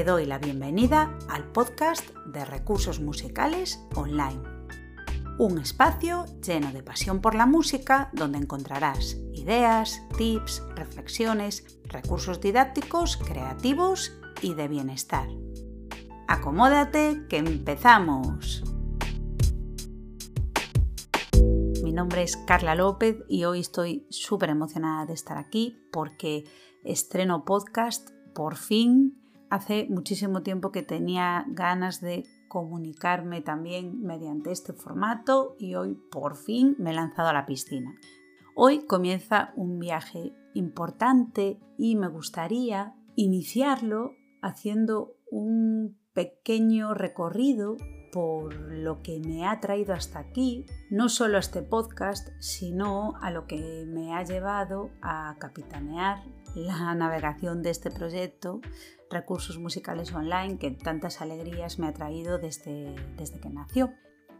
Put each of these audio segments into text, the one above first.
Te doy la bienvenida al podcast de recursos musicales online. Un espacio lleno de pasión por la música donde encontrarás ideas, tips, reflexiones, recursos didácticos, creativos y de bienestar. Acomódate que empezamos. Mi nombre es Carla López y hoy estoy súper emocionada de estar aquí porque estreno podcast por fin. Hace muchísimo tiempo que tenía ganas de comunicarme también mediante este formato y hoy por fin me he lanzado a la piscina. Hoy comienza un viaje importante y me gustaría iniciarlo haciendo un pequeño recorrido por lo que me ha traído hasta aquí, no solo a este podcast, sino a lo que me ha llevado a capitanear la navegación de este proyecto, Recursos Musicales Online, que tantas alegrías me ha traído desde, desde que nació.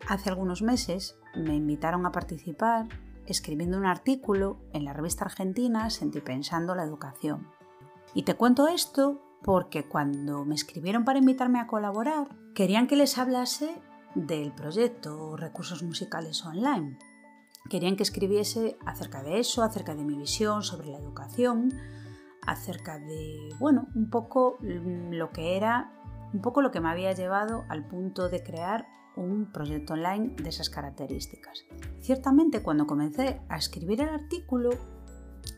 Hace algunos meses me invitaron a participar escribiendo un artículo en la revista argentina Sentipensando la Educación. Y te cuento esto porque cuando me escribieron para invitarme a colaborar, querían que les hablase del proyecto Recursos Musicales Online. Querían que escribiese acerca de eso, acerca de mi visión sobre la educación, acerca de, bueno, un poco lo que era, un poco lo que me había llevado al punto de crear un proyecto online de esas características. Ciertamente, cuando comencé a escribir el artículo,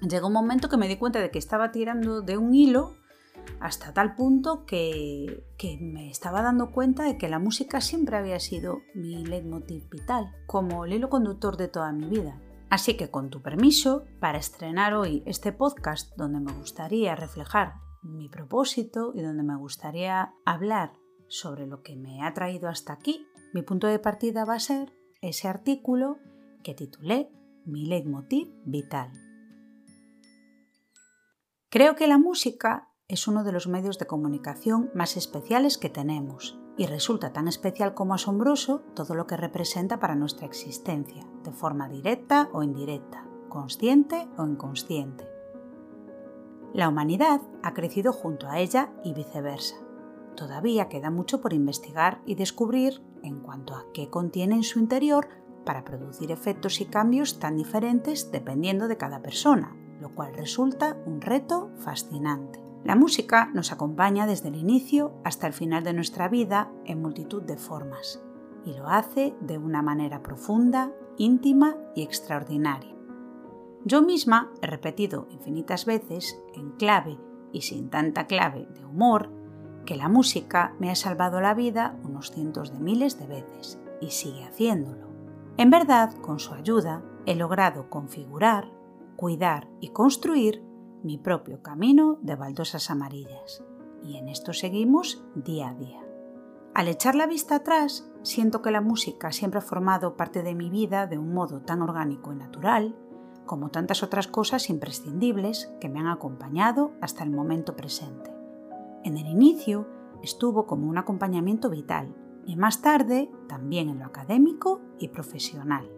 llegó un momento que me di cuenta de que estaba tirando de un hilo hasta tal punto que, me estaba dando cuenta de que la música siempre había sido mi leitmotiv vital, como el hilo conductor de toda mi vida. Así que con tu permiso, para estrenar hoy este podcast donde me gustaría reflejar mi propósito y donde me gustaría hablar sobre lo que me ha traído hasta aquí, mi punto de partida va a ser ese artículo que titulé Mi leitmotiv vital. Creo que la música es uno de los medios de comunicación más especiales que tenemos y resulta tan especial como asombroso todo lo que representa para nuestra existencia, de forma directa o indirecta, consciente o inconsciente. La humanidad ha crecido junto a ella y viceversa. Todavía queda mucho por investigar y descubrir en cuanto a qué contiene en su interior para producir efectos y cambios tan diferentes dependiendo de cada persona, lo cual resulta un reto fascinante. La música nos acompaña desde el inicio hasta el final de nuestra vida en multitud de formas, y lo hace de una manera profunda, íntima y extraordinaria. Yo misma he repetido infinitas veces, en clave y sin tanta clave de humor, que la música me ha salvado la vida unos cientos de miles de veces, y sigue haciéndolo. En verdad, con su ayuda, he logrado configurar, cuidar y construir mi propio camino de baldosas amarillas. Y en esto seguimos día a día. Al echar la vista atrás, siento que la música siempre ha formado parte de mi vida de un modo tan orgánico y natural, como tantas otras cosas imprescindibles que me han acompañado hasta el momento presente. En el inicio estuvo como un acompañamiento vital y más tarde también en lo académico y profesional.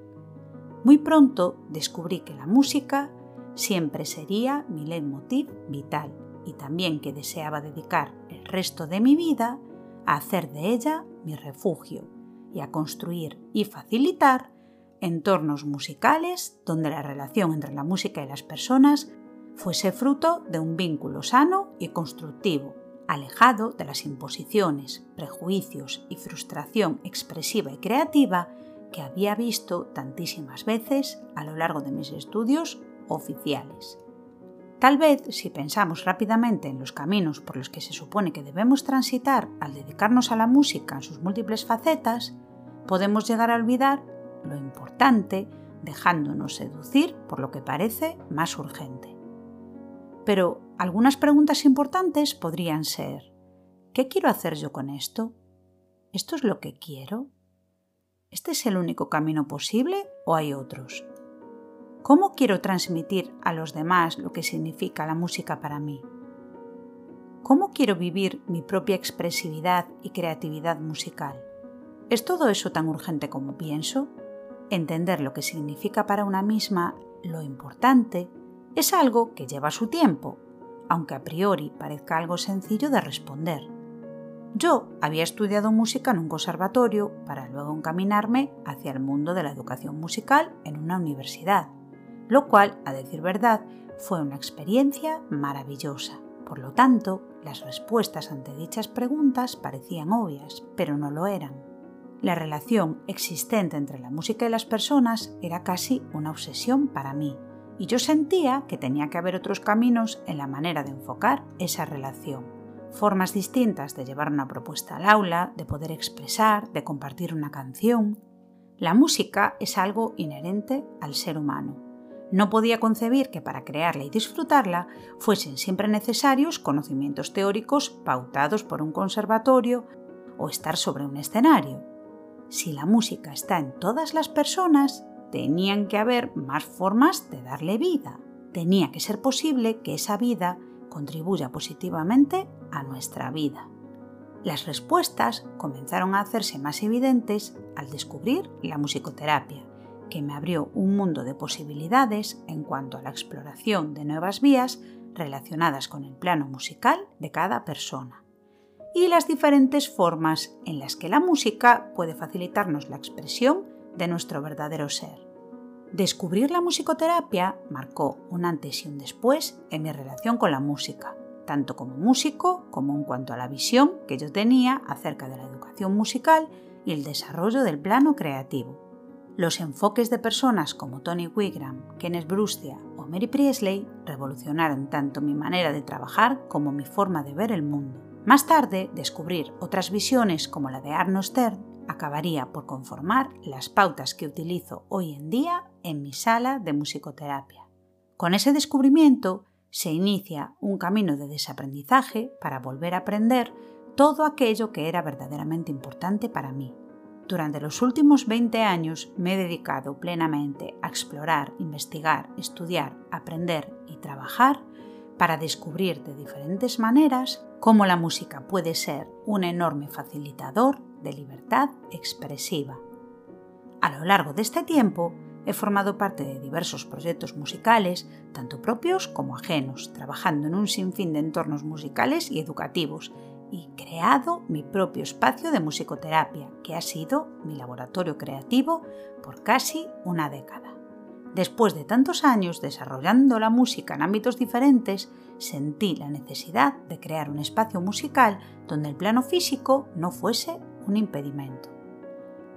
Muy pronto descubrí que la música siempre sería mi leitmotiv vital y también que deseaba dedicar el resto de mi vida a hacer de ella mi refugio y a construir y facilitar entornos musicales donde la relación entre la música y las personas fuese fruto de un vínculo sano y constructivo, alejado de las imposiciones, prejuicios y frustración expresiva y creativa que había visto tantísimas veces a lo largo de mis estudios oficiales. Tal vez, si pensamos rápidamente en los caminos por los que se supone que debemos transitar al dedicarnos a la música en sus múltiples facetas, podemos llegar a olvidar lo importante dejándonos seducir por lo que parece más urgente. Pero algunas preguntas importantes podrían ser, ¿qué quiero hacer yo con esto? ¿Esto es lo que quiero? ¿Este es el único camino posible o hay otros? ¿Cómo quiero transmitir a los demás lo que significa la música para mí? ¿Cómo quiero vivir mi propia expresividad y creatividad musical? ¿Es todo eso tan urgente como pienso? Entender lo que significa para una misma lo importante es algo que lleva su tiempo, aunque a priori parezca algo sencillo de responder. Yo había estudiado música en un conservatorio para luego encaminarme hacia el mundo de la educación musical en una universidad, lo cual, a decir verdad, fue una experiencia maravillosa. Por lo tanto, las respuestas ante dichas preguntas parecían obvias, pero no lo eran. La relación existente entre la música y las personas era casi una obsesión para mí, y yo sentía que tenía que haber otros caminos en la manera de enfocar esa relación formas distintas de llevar una propuesta al aula, de poder expresar, de compartir una canción. La música es algo inherente al ser humano. No podía concebir que para crearla y disfrutarla fuesen siempre necesarios conocimientos teóricos pautados por un conservatorio o estar sobre un escenario. Si la música está en todas las personas, tenían que haber más formas de darle vida. Tenía que ser posible que esa vida contribuya positivamente a nuestra vida. Las respuestas comenzaron a hacerse más evidentes al descubrir la musicoterapia, que me abrió un mundo de posibilidades en cuanto a la exploración de nuevas vías relacionadas con el plano musical de cada persona y las diferentes formas en las que la música puede facilitarnos la expresión de nuestro verdadero ser. Descubrir la musicoterapia marcó un antes y un después en mi relación con la música, tanto como músico como en cuanto a la visión que yo tenía acerca de la educación musical y el desarrollo del plano creativo. Los enfoques de personas como Tony Wigram, Kenneth Brustia o Mary Priestley revolucionaron tanto mi manera de trabajar como mi forma de ver el mundo. Más tarde, descubrir otras visiones como la de Arno Stern acabaría por conformar las pautas que utilizo hoy en día en mi sala de musicoterapia. Con ese descubrimiento se inicia un camino de desaprendizaje para volver a aprender todo aquello que era verdaderamente importante para mí. Durante los últimos 20 años me he dedicado plenamente a explorar, investigar, estudiar, aprender y trabajar para descubrir de diferentes maneras cómo la música puede ser un enorme facilitador de libertad expresiva. A lo largo de este tiempo he formado parte de diversos proyectos musicales, tanto propios como ajenos, trabajando en un sinfín de entornos musicales y educativos, y creado mi propio espacio de musicoterapia, que ha sido mi laboratorio creativo por casi una década. Después de tantos años desarrollando la música en ámbitos diferentes, sentí la necesidad de crear un espacio musical donde el plano físico no fuese un impedimento.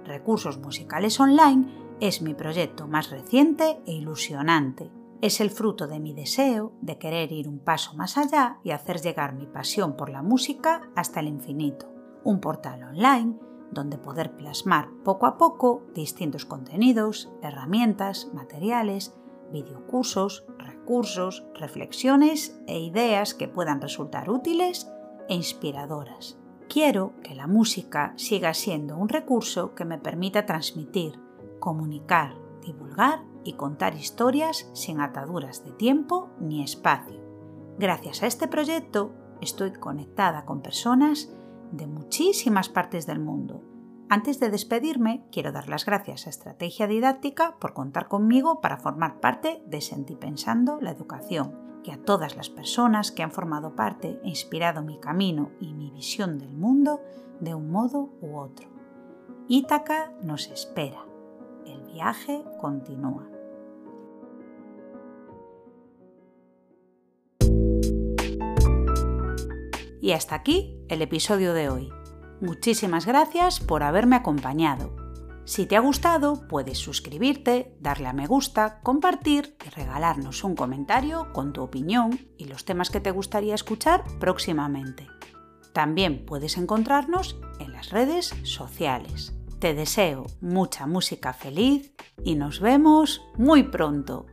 Recursos Musicales Online es mi proyecto más reciente e ilusionante. Es el fruto de mi deseo de querer ir un paso más allá y hacer llegar mi pasión por la música hasta el infinito. Un portal online donde poder plasmar poco a poco distintos contenidos, herramientas, materiales, videocursos, recursos, reflexiones e ideas que puedan resultar útiles e inspiradoras. Quiero que la música siga siendo un recurso que me permita transmitir, comunicar, divulgar y contar historias sin ataduras de tiempo ni espacio. Gracias a este proyecto estoy conectada con personas de muchísimas partes del mundo. Antes de despedirme, quiero dar las gracias a Estrategia Didáctica por contar conmigo para formar parte de Sentipensando la Educación a todas las personas que han formado parte e inspirado mi camino y mi visión del mundo de un modo u otro. Ítaca nos espera. Viaje continúa. Y hasta aquí el episodio de hoy. Muchísimas gracias por haberme acompañado. Si te ha gustado, puedes suscribirte, darle a me gusta, compartir y regalarnos un comentario con tu opinión y los temas que te gustaría escuchar próximamente. También puedes encontrarnos en las redes sociales. Te deseo mucha música feliz y nos vemos muy pronto.